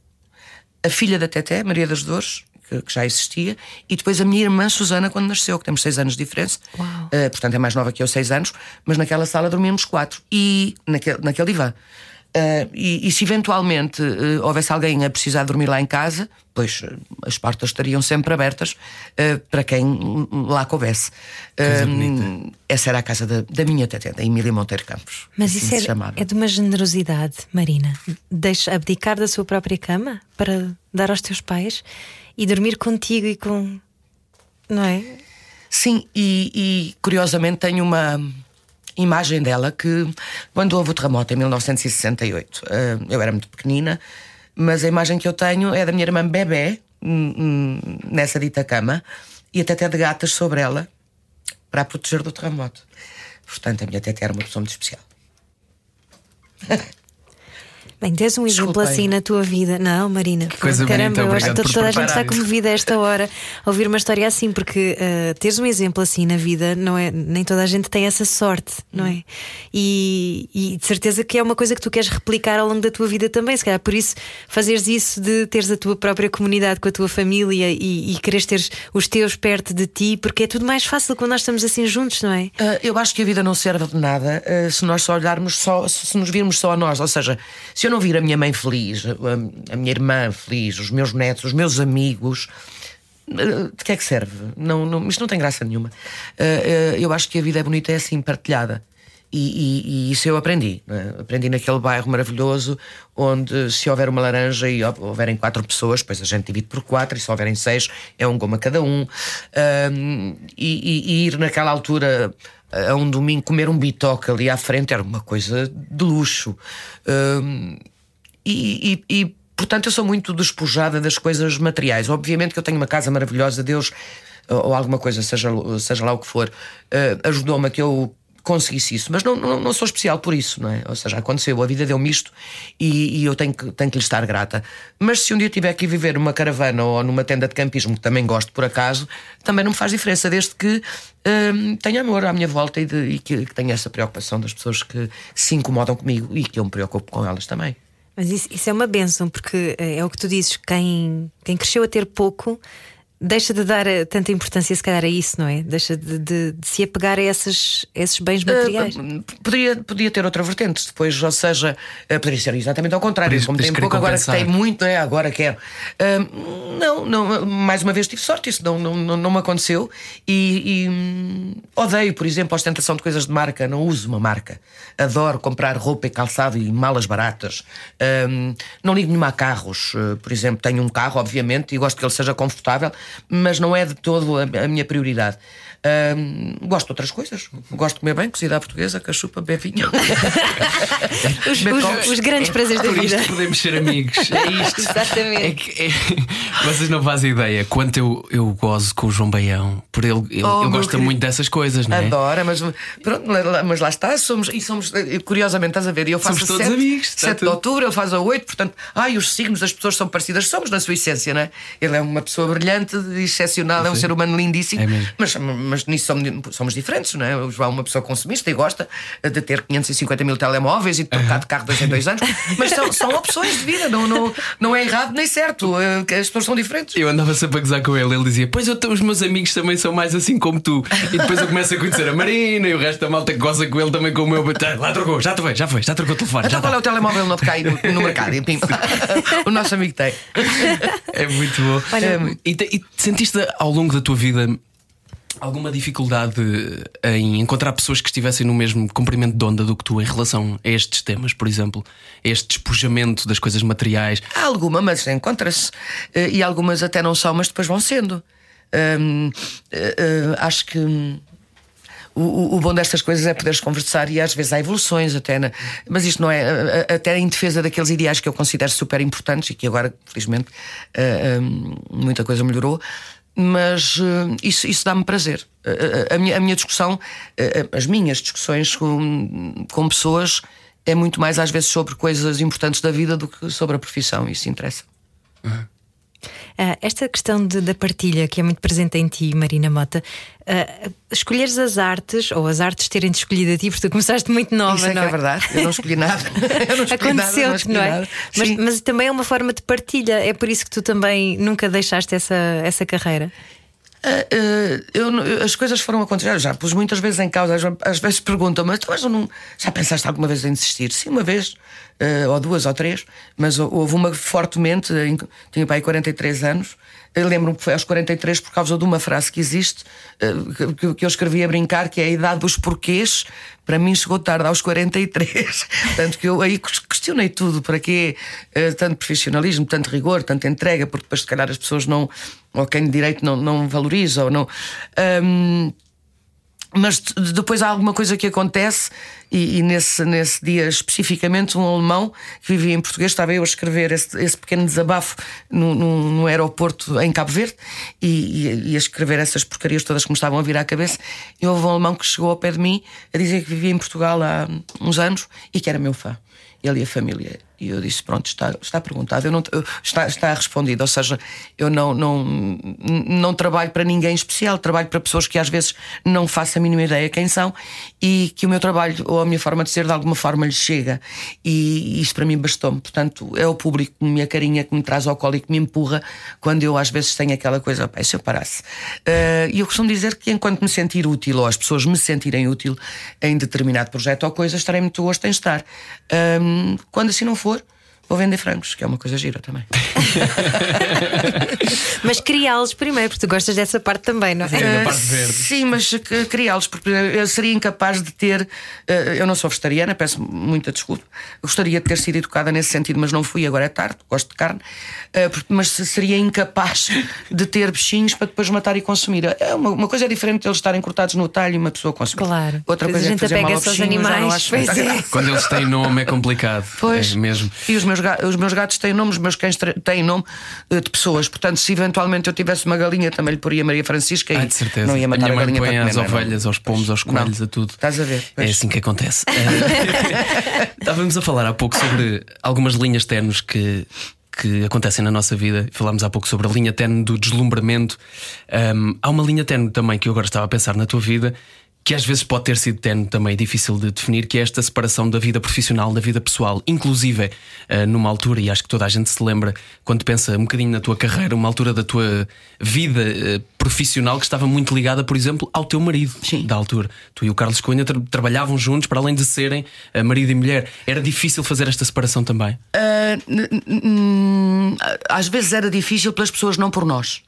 a filha da Teté, Maria das Dores, que, que já existia, e depois a minha irmã Susana, quando nasceu, que temos seis anos de diferença. Eh, portanto, é mais nova que eu, seis anos, mas naquela sala dormíamos quatro, e naquele, naquele divã. Eh, e, e se eventualmente eh, houvesse alguém a precisar dormir lá em casa, pois eh, as portas estariam sempre abertas para quem lá coubesse. Essa era a casa da, da minha Teté, da Emília Monteiro Campos. Mas assim isso se é, chamava. é de uma generosidade, Marina. Deixa abdicar da sua própria cama para dar aos teus pais e dormir contigo e com. Não é? Sim, e, e, curiosamente tenho uma imagem dela que, quando houve o terremoto em 1968, eh, eu era muito pequenina, mas a imagem que eu tenho é da minha irmã bebê, hum, hum, nessa dita cama, e a teté de gatas sobre ela, para a proteger do terremoto. Portanto, a minha teté era uma pessoa muito especial. [laughs] Bem, tens um exemplo assim na tua vida. Não, Marina. coisa Caramba, bonita, eu acho que toda a gente está comovida a esta hora a ouvir uma história assim, porque eh, teres um exemplo assim na vida, não é? Nem toda a gente tem essa sorte, não é? E, e de certeza que é uma coisa que tu queres replicar ao longo da tua vida também. Se calhar por isso fazeres isso de teres a tua própria comunidade com a tua família e, e quereres ter os teus perto de ti, porque é tudo mais fácil quando nós estamos assim juntos, não é? Ah, eu acho que a vida não serve de nada ah, se nós só olharmos só, se se nos virmos só a nós. Ou seja, se eu não vir a minha mãe feliz, a, minha irmã feliz, os meus netos, os meus amigos. ah, De que é que serve? Não, não, isto não tem graça nenhuma. Ah, ah, eu acho que a vida é bonita, é assim, partilhada. E, e- e isso eu aprendi. né? Aprendi naquele bairro maravilhoso onde, se houver uma laranja e hou- houverem quatro pessoas, depois a gente divide por quatro, e se houverem seis, é um goma cada um. E- e ir naquela altura a um domingo comer um bitoque ali à frente era uma coisa de luxo. Ahm, e, e- e, portanto eu sou muito despojada das coisas materiais. Obviamente que eu tenho uma casa maravilhosa, Deus, ou, alguma coisa, seja, seja lá o que for, eh, ajudou-me a que eu conseguisse isso, mas não, não, não sou especial por isso, não é? Ou seja, aconteceu, a vida deu-me isto e, e eu tenho que, tenho que lhe estar grata. Mas se um dia tiver que viver numa caravana ou numa tenda de campismo, que também gosto por acaso, também não me faz diferença, desde que hum, tenha amor à minha volta e, de- e que, que tenha essa preocupação das pessoas que se incomodam comigo e que eu me preocupo com elas também. Mas isso, isso é uma benção, porque eh, é o que tu dizes: quem, quem cresceu a ter pouco deixa de dar eh, tanta importância, se calhar, a isso, não é? Deixa de, de- de se apegar a esses, esses bens materiais. Uh, poderia, podia ter outra vertente depois, ou seja, uh, poderia ser exatamente ao contrário. Podias- Como tem pouco, agora que tem muito, não é? agora quero. Uh, não, não, mais uma vez tive sorte, isso não, não, não, não me aconteceu. E, e, hum, odeio, por exemplo, a ostentação de coisas de marca, não uso uma marca. Adoro comprar roupa e calçado e malas baratas. Um, não ligo nenhuma a carros, Uh, por exemplo, tenho um carro, obviamente, e gosto que ele seja confortável, mas não é de todo a, a minha prioridade. Gosto de outras coisas. Gosto de comer bem, cozida à portuguesa, cachupa, bevinho. [laughs] Os, os- os grandes prazeres da vida. isto podemos ser amigos. [laughs] É isto. Exatamente. É que, é- Vocês não fazem ideia quanto eu, eu gozo com o João Baião. Por ele, ele, Oh, ele gosta querido. muito dessas coisas, não é? Adora, mas, pronto, mas lá está, somos, e somos, eh, curiosamente, estás a ver, eu faço Somos todos 7, amigos, está 7 de outubro, ele faz a 8, portanto, ai, os signos das pessoas são parecidas, somos na sua essência, não é? Ele é uma pessoa brilhante, excepcional, é um ser humano lindíssimo, É mesmo. mas, mas nisso somos, somos diferentes, não é? O João é uma pessoa consumista e gosta de ter 550 mil telemóveis e de trocar de carro dois em dois anos, mas são, são opções de vida, não, não, não é errado nem certo, eh, as pessoas são diferentes. Eu andava sempre a gozar com ele. Ele dizia: Pois eu, os meus amigos também são mais assim como tu. E depois eu começo a conhecer a Marina e o resto da malta que goza com ele também com o meu. Tá, Lá trocou, já foi, já foi, já trocou o telefone. Já Então qual é tá. o telemóvel novo que cai no, no mercado? [laughs] O nosso amigo tem. É muito bom. Olha, É muito- e, te- e sentiste ao longo da tua vida alguma dificuldade em encontrar pessoas que estivessem no mesmo comprimento de onda do que tu em relação a estes temas, por exemplo? Este despojamento das coisas materiais? Há alguma, mas encontra-se. Eh, E algumas até não são, mas depois vão sendo. Hum, acho que. hum, O, o- bom destas coisas é poderes conversar e às vezes há evoluções até, na- mas isto não é até em defesa daqueles ideais que eu considero super importantes e que agora, felizmente, muita coisa melhorou. Mas eh, isso, isso dá-me prazer. Eh, eh, a, minha, a minha discussão, as minhas discussões com, com pessoas, é muito mais às vezes sobre coisas importantes da vida do que sobre a profissão. Isso interessa. Ah, esta questão de- da partilha, que é muito presente em ti, Marina Mota, ah, escolheres as artes, ou as artes terem-te escolhido a ti, porque tu começaste muito nova, Isso é que não é verdade. Eu não escolhi nada. [laughs] Não Aconteceu-te, escolhi não é? Mas, mas também é uma forma de partilha, é por isso que tu também nunca deixaste essa, essa carreira. Ah, ah, eu as coisas foram acontecer. Eu já pus muitas vezes em causa. Às, vezes perguntam-me, "Mas tu não, já pensaste alguma vez em desistir? Sim, uma vez, ah, ou duas ou três, mas hou- houve uma fortemente. em- tinha pai 43 anos. Lembro-me que foi aos 43 por causa de uma frase que existe, que, eu escrevi a brincar, que é a idade dos porquês. Para mim chegou tarde aos 43. Portanto, [laughs] que eu aí questionei tudo. Para quê tanto profissionalismo, tanto rigor, tanta entrega, porque depois, se calhar, as pessoas não, ou quem de direito não, não valoriza, ou não. Ahm, mas depois há alguma coisa que acontece, e, e nesse, nesse dia especificamente, um alemão que vivia em português, estava eu a escrever esse, esse pequeno desabafo no, no, no aeroporto em Cabo Verde e, e- e a escrever essas porcarias todas que me estavam a vir à cabeça. E houve um alemão que chegou ao pé de mim a dizer que vivia em Portugal há uns anos e que era meu fã. Ele e a família. E eu disse: Pronto, está, está perguntado, eu não, está, está respondido. Ou seja, eu não, não, não trabalho para ninguém especial, trabalho para pessoas que às vezes não faço a mínima ideia quem são e que o meu trabalho ou a minha forma de ser de alguma forma lhes chega. E isso para mim bastou-me. Portanto, é o público que me acarinha, que me traz ao colo e que me empurra quando eu às vezes tenho aquela coisa, "Pá, e se eu parasse. Eh, E eu costumo dizer que enquanto me sentir útil ou as pessoas me sentirem útil em determinado projeto ou coisa, estarei muito gosto em estar. Ahm, quando assim não for, for, vou vender frangos, que é uma coisa gira também. [laughs] Mas criá-los primeiro, porque tu gostas dessa parte também, não é? É, da parte verde. Sim, mas criá-los, porque eu seria incapaz de ter. eh, Eu não sou vegetariana, peço muita desculpa. Gostaria de ter sido educada nesse sentido, mas não fui, agora é tarde, gosto de carne. Eh, Mas seria incapaz [laughs] de ter bichinhos para depois matar e consumir. É uma, uma coisa é diferente de eles estarem cortados no talho e uma pessoa consumir. Claro. Outra Depois coisa a é gente fazer mal ao apega-se aos bichinho, já não animais, pois é. Quando eles têm nome é complicado. Pois. É mesmo. E os meus, ga- os meus gatos têm nome, os meus cães têm nome eh, de pessoas. Portanto, se eventualmente eu tivesse uma galinha, também lhe poria Maria Francisca e Ah, de certeza. não ia matar a minha a mãe galinha põe para comer, às não é? Não. ovelhas, aos pombos, aos coelhos, a tudo. Estás a ver? É Pois. assim que acontece. [laughs] [laughs] Estávamos a falar há pouco sobre algumas linhas ternos que, que acontecem na nossa vida. Falámos há pouco sobre a linha terno do deslumbramento. Ahm, há uma linha terno também que eu agora estava a pensar na tua vida. Que às vezes pode ter sido terno também difícil de definir, que é esta separação da vida profissional da vida pessoal, inclusive eh, numa altura, e acho que toda a gente se lembra, quando pensa um bocadinho na tua carreira, uma altura da tua vida eh, profissional que estava muito ligada, por exemplo, ao teu marido Sim. da altura. Tu e o Carlos Cunha tra- trabalhavam juntos, para além de serem eh, marido e mulher. Era difícil fazer esta separação também. N- às vezes era difícil pelas pessoas, não por nós.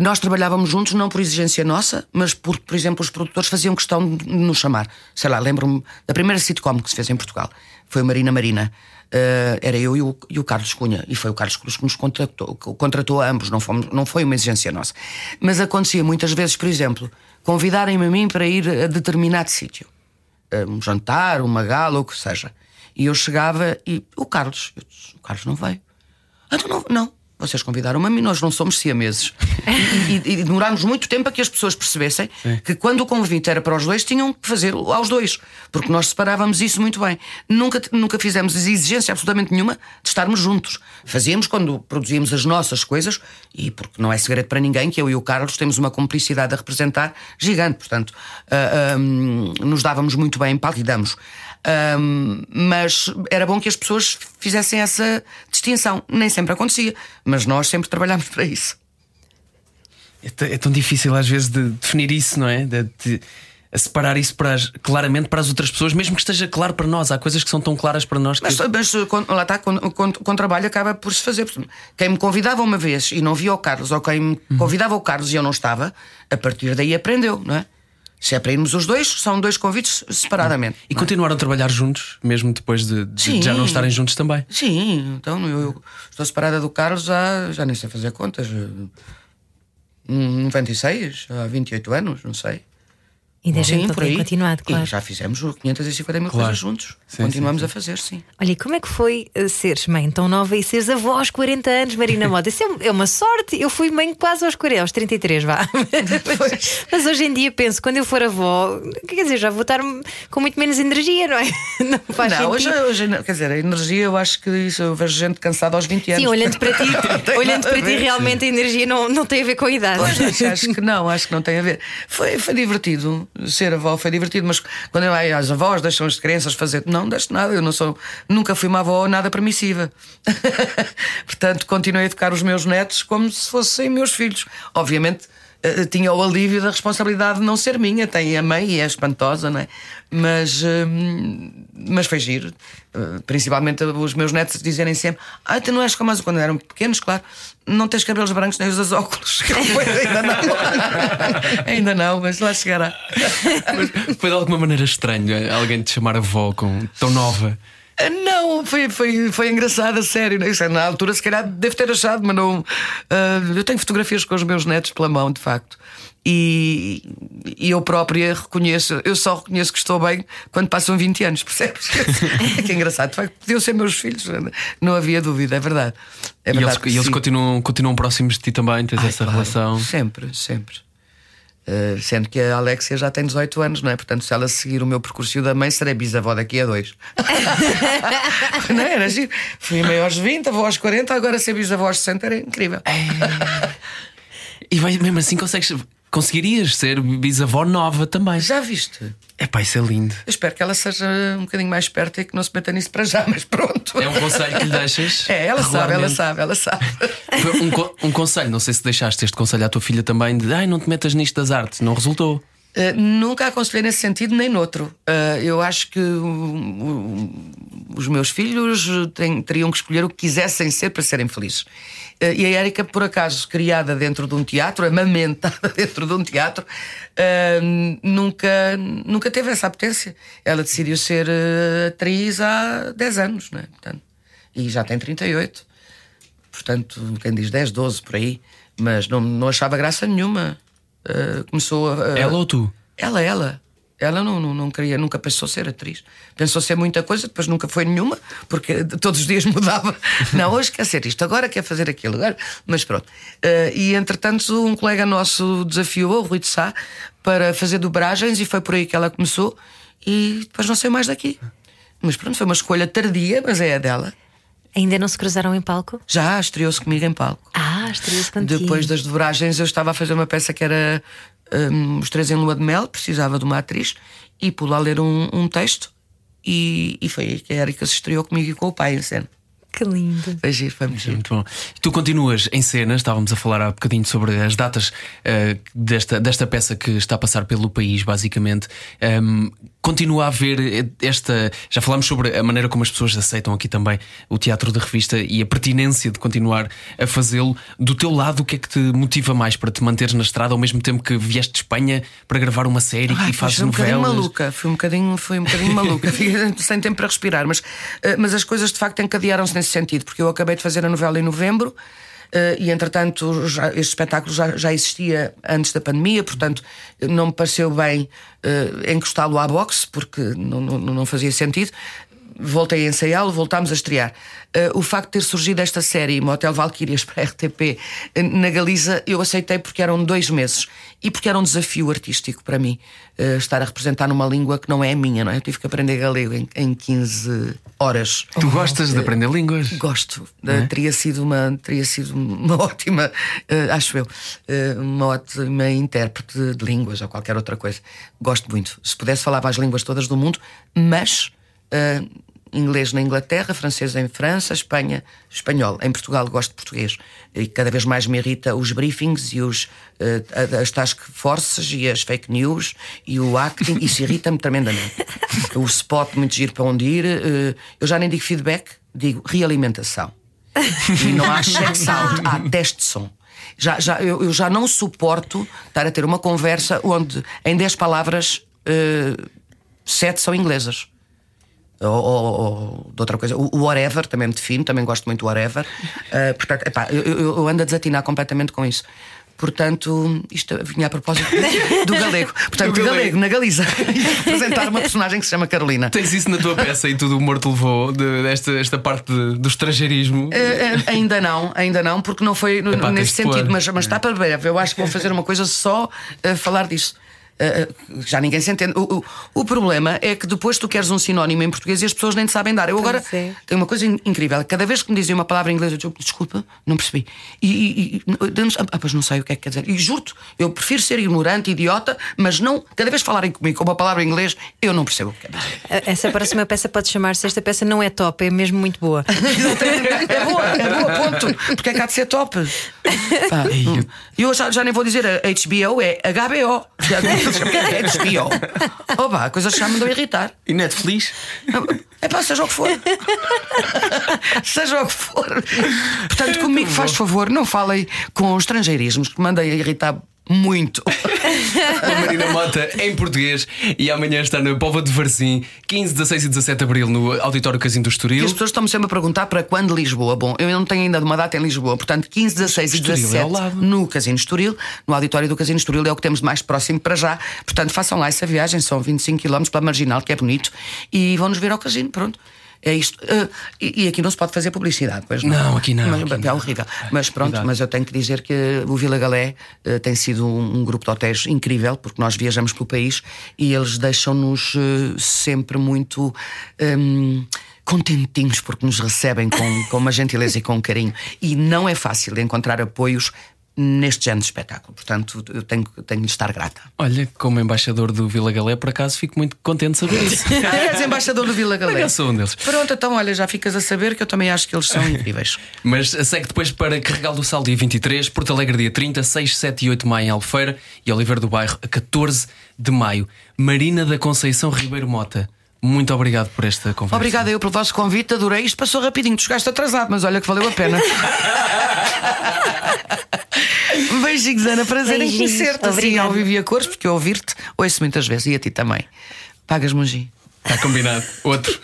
Nós trabalhávamos juntos, não por exigência nossa, mas porque, por exemplo, os produtores faziam questão de nos chamar. Sei lá, lembro-me da primeira sitcom que se fez em Portugal. Foi o Marina Marina. Ah, era eu e o, e o Carlos Cunha. E foi o Carlos Cruz que nos contratou, que contratou a ambos, não, fomos, não foi uma exigência nossa. Mas acontecia muitas vezes, por exemplo, convidarem-me a mim para ir a determinado sítio, Eh, um jantar, uma gala, ou o que seja. E eu chegava e o Carlos, eu disse, o Carlos não veio. Ah, então não, não. Vocês convidaram-me a mim, nós não somos siameses. [laughs] e, e, e demorámos muito tempo a que as pessoas percebessem que quando o convite era para os dois, tinham que fazer aos dois. Porque nós separávamos isso muito bem. Nunca, nunca fizemos exigência absolutamente nenhuma de estarmos juntos. Fazíamos quando produzíamos as nossas coisas, e porque não é segredo para ninguém que eu e o Carlos temos uma cumplicidade a representar gigante. Portanto, ah, nos dávamos muito bem em Ahm, mas era bom que as pessoas fizessem essa distinção. Nem sempre acontecia, mas nós sempre trabalhámos para isso. É, é tão difícil às vezes de definir isso, não é? De, de- a separar isso para as- claramente para as outras pessoas, mesmo que esteja claro para nós. Há coisas que são tão claras para nós que. Mas, mas quando- lá está, com, com, com trabalho acaba por se fazer. Quem me convidava uma vez e não via o Carlos, ou quem me convidava o Carlos e eu não estava, a partir daí aprendeu, não é? Se é para irmos os dois, são dois convites separadamente. E continuaram a trabalhar juntos, mesmo depois de, de Sim. já não estarem juntos também. Sim, então eu, eu estou separada do Carlos já, já nem sei fazer contas. Hum, 96, há 28 anos, não sei. E da Sim, gente por aí. continuado, E claro. já fizemos 550 mil Claro. coisas juntos. Sim, Continuamos sim, a fazer, sim. Olha, e como é que foi eh, seres mãe tão nova e seres avó aos 40 anos, Marina Mota? Isso é, é uma sorte. Eu fui mãe quase aos 40, aos 33, vá. mas, [laughs] mas hoje em dia penso, quando eu for avó, quer dizer, já vou estar com muito menos energia, não é? [laughs] Não faz não, hoje, sentido. hoje, quer dizer, a energia, eu acho que isso eu vejo gente cansada aos 20 anos. Sim, olhando para [laughs] ti, olhando para ti, realmente a energia não, não tem a ver com a idade. Pois, acho, acho que não, acho que não tem a ver. Foi, foi divertido ser avó, foi divertido, mas quando eu ai, as avós deixam as crianças fazer. Não, deixo nada, eu não sou. Nunca fui uma avó nada permissiva. [laughs] Portanto, continuei a educar os meus netos como se fossem meus filhos. Obviamente. Eh, Tinha o alívio da responsabilidade de não ser minha, tem a mãe e é espantosa, não é? Mas, hum, mas foi giro. Eh, Principalmente os meus netos dizerem sempre: Ah, tu não és como quando eram pequenos, claro, não tens cabelos brancos nem usas óculos. [laughs] ainda não. [laughs] ainda não, mas lá chegará. Mas foi de alguma maneira estranho eh, alguém te chamar avó com tão nova. Ah, Não, foi, foi, foi engraçado, a sério. né? Isso, Na altura, se calhar, deve ter achado, mas não. ah, eu tenho fotografias com os meus netos pela mão, de facto. E, e eu própria reconheço, eu só reconheço que estou bem quando passam 20 anos, percebes? [laughs] que engraçado, de facto, podiam ser meus filhos, não havia dúvida, é verdade. É e eles, verdade e eles sim. continuam, continuam próximos de ti também, tens Ai, essa claro, relação. Sempre, sempre. Uh, sendo que a Alexia já tem 18 anos, não é? Portanto, se ela seguir o meu percurso da mãe, serei bisavó daqui a dois. [laughs] não é? Era giro. Fui mãe aos 20, avó aos 40, agora ser bisavó aos 60 era incrível. E vai, mesmo assim consegues, conseguirias ser bisavó nova também. Já viste? É pá, isso é lindo. Eu espero que ela seja um bocadinho mais esperta e que não se meta nisso para já, [laughs] mas pronto. É um conselho que lhe deixas. É, ela sabe, ela sabe, ela sabe. Um, um conselho, não sei se deixaste este conselho à tua filha também de ai, não te metas nisto das artes, não resultou. Uh, nunca aconselhei nesse sentido nem noutro. Uh, eu acho que os meus filhos têm- teriam que escolher o que quisessem ser para serem felizes. Uh, e a Érica, por acaso, criada dentro de um teatro, amamentada [laughs] dentro de um teatro, uh, nunca, nunca teve essa apetência. Ela decidiu ser uh, atriz há 10 anos, né? Portanto, e já tem 38. Portanto, quem diz 10, 12 por aí, mas não, não achava graça nenhuma. Uh, começou a- Ela ou tu? ela, ela. Ela não, não, não queria, nunca pensou ser atriz. Pensou ser muita coisa, depois nunca foi nenhuma, porque todos os dias [laughs] mudava. Não, hoje quer ser isto, agora quer fazer aquilo. Agora... Mas pronto. Eh, e entretanto, um colega nosso desafiou, o Rui de Sá, para fazer dobragens e foi por aí que ela começou. E depois não sei mais daqui. Mas pronto, foi uma escolha tardia, mas é a dela. Ainda não se cruzaram em palco? Já estreou-se comigo em palco. Ah, estreou-se contigo. Depois das dobragens, eu estava a fazer uma peça que era hum, Os Três em Lua de Mel, precisava de uma atriz, e pude lá ler um, um texto, e, e foi aí que a Erika se estreou comigo e com o pai em cena. Que lindo. Foi giro, foi muito giro. Muito bom. Tu continuas em cenas, estávamos a falar há bocadinho sobre as datas eh, desta, desta peça que está a passar pelo país, basicamente. Ehm, continua a haver esta. Já falámos sobre a maneira como as pessoas aceitam aqui também o teatro de revista e a pertinência de continuar a fazê-lo. Do teu lado, o que é que te motiva mais para te manteres na estrada ao mesmo tempo que vieste de Espanha para gravar uma série Ai, e fazes fui um bocadinho novelas? maluca, fui um bocadinho, fui um bocadinho maluca, [laughs] Fiquei sem tempo para respirar, mas, eh, mas as coisas de facto encadearam-se nesse sentido, porque eu acabei de fazer a novela em novembro. eh, e entretanto já, este espetáculo já, já existia antes da pandemia, portanto não me pareceu bem uh, encostá-lo à boxe, porque não, não, não fazia sentido voltei a ensaiá-lo, voltámos a estrear. Uh, o facto de ter surgido esta série, Motel Valkyrias para a RTP, uh, na Galiza, eu aceitei porque eram dois meses e porque era um desafio artístico para mim uh, estar a representar numa língua que não é a minha, não é? Eu tive que aprender galego em, em 15 horas. Tu gostas de aprender línguas? Gosto. É? teria, sido uma, teria sido uma [laughs] ótima, acho eu, uma ótima intérprete de línguas ou qualquer outra coisa. Gosto muito. Se pudesse falar as línguas todas do mundo, mas Uh, inglês na Inglaterra, francês em França, Espanha, espanhol. Em Portugal gosto de português. E cada vez mais me irrita os briefings e os, uh, as task forces e as fake news e o acting. Isso irrita-me tremendamente. o spot muito giro para onde ir. Uh, eu já nem digo feedback, digo realimentação. E não há check sound, há teste de som. Já, já, eu, eu, já não suporto estar a ter uma conversa onde em 10 palavras, uh, 7 são inglesas ou, ou, ou, de outra coisa. O, o whatever também me defino, também gosto muito do whatever. Uh, [laughs] portanto, epá, eu, eu, ando a desatinar completamente com isso. Portanto, isto vinha a propósito [laughs] do galego. Portanto, do galego, galego, na Galiza, [laughs] apresentar uma personagem que se chama Carolina. Tens isso na tua peça e tudo o humor te levou de, esta, esta parte de, do estrangeirismo? Uh, uh, ainda não, ainda não, porque não foi Epá, nesse sentido, mas, mas está para breve. Eu acho que vou fazer uma coisa só uh, falar disso. Uh, já ninguém se entende. O, o, o, problema é que depois tu queres um sinónimo em português e as pessoas nem te sabem dar. Eu agora tenho uma coisa incrível. Cada vez que me dizem uma palavra em inglês, eu digo, desculpa, não percebi. E, e, e ah, pois não sei o que é que quer dizer. E juro eu prefiro ser ignorante, idiota, mas não, cada vez que falarem comigo com uma palavra em inglês, eu não percebo o que quer dizer. Essa próxima peça pode chamar-se Esta peça não é top, é mesmo muito boa. [laughs] é boa, é boa, ponto. Porque é que há de ser top. Ah, eu já, já nem vou dizer a HBO, é HBO. [laughs] É desvio. Opa, a coisa chama de a irritar. E Netflix? É pá, seja o que for. seja o que for. Portanto, comigo, faz favor, não falem com estrangeirismos que mandem a irritar muito. [laughs] a Marina Mota em português e amanhã está na Pova de Varzim, 15, 16 e 17 de abril, no Auditório Casino do Estoril. E as pessoas estão-me sempre a perguntar para quando Lisboa. Bom, eu não tenho ainda uma data em Lisboa, portanto, 15, 16 e 17 é no Casino Estoril, no Auditório do Casino Estoril é o que temos mais próximo para já. Portanto, façam lá essa viagem, são 25 km pela Marginal, que é bonito, e vão nos ver ao casino, pronto. É isto. Uh, e, e, aqui não se pode fazer publicidade, pois não. Não, aqui não. Mas, aqui é horrível. Mas pronto, Cuidado. mas eu tenho que dizer que o Vila Galé uh, tem sido um, um, grupo de hotéis incrível, porque nós viajamos pelo país e eles deixam-nos uh, sempre muito. Um, contentinhos porque nos recebem com, com uma gentileza e com um carinho. E não é fácil encontrar apoios neste género de espetáculo. Portanto, eu tenho, tenho de estar grata. Olha, como embaixador do Vila Galé, por acaso fico muito contente de saber isso. [laughs] ah, és embaixador do Vila Galé. Eu sou um deles. Pronto, então olha, já ficas a saber que eu também acho que eles são [laughs] incríveis. Mas segue depois para Carregal do Sal, dia 23, Porto Alegre, dia 30, 6, 7 e 8 de maio em Albufeira e Oliveira do Bairro, a 14 de maio. Marina da Conceição Ribeiro Mota. Muito obrigado por esta conversa. Obrigada eu pelo vosso convite, adorei. Isto passou rapidinho, tu chegaste atrasado, mas olha que valeu a pena. [laughs] Beijinhos, Ana. Prazer Beijinhos. em conhecer-te assim ao vivo e a cores, porque eu ouvir-te ouço muitas vezes e a ti também. Pagas-me um. Está combinado. Outro.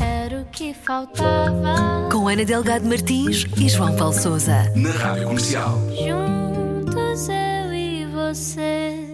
Era o que faltava. Com Ana Delgado Martins e João Paulo Souza. Na Rádio Comercial. Juntos eu e você.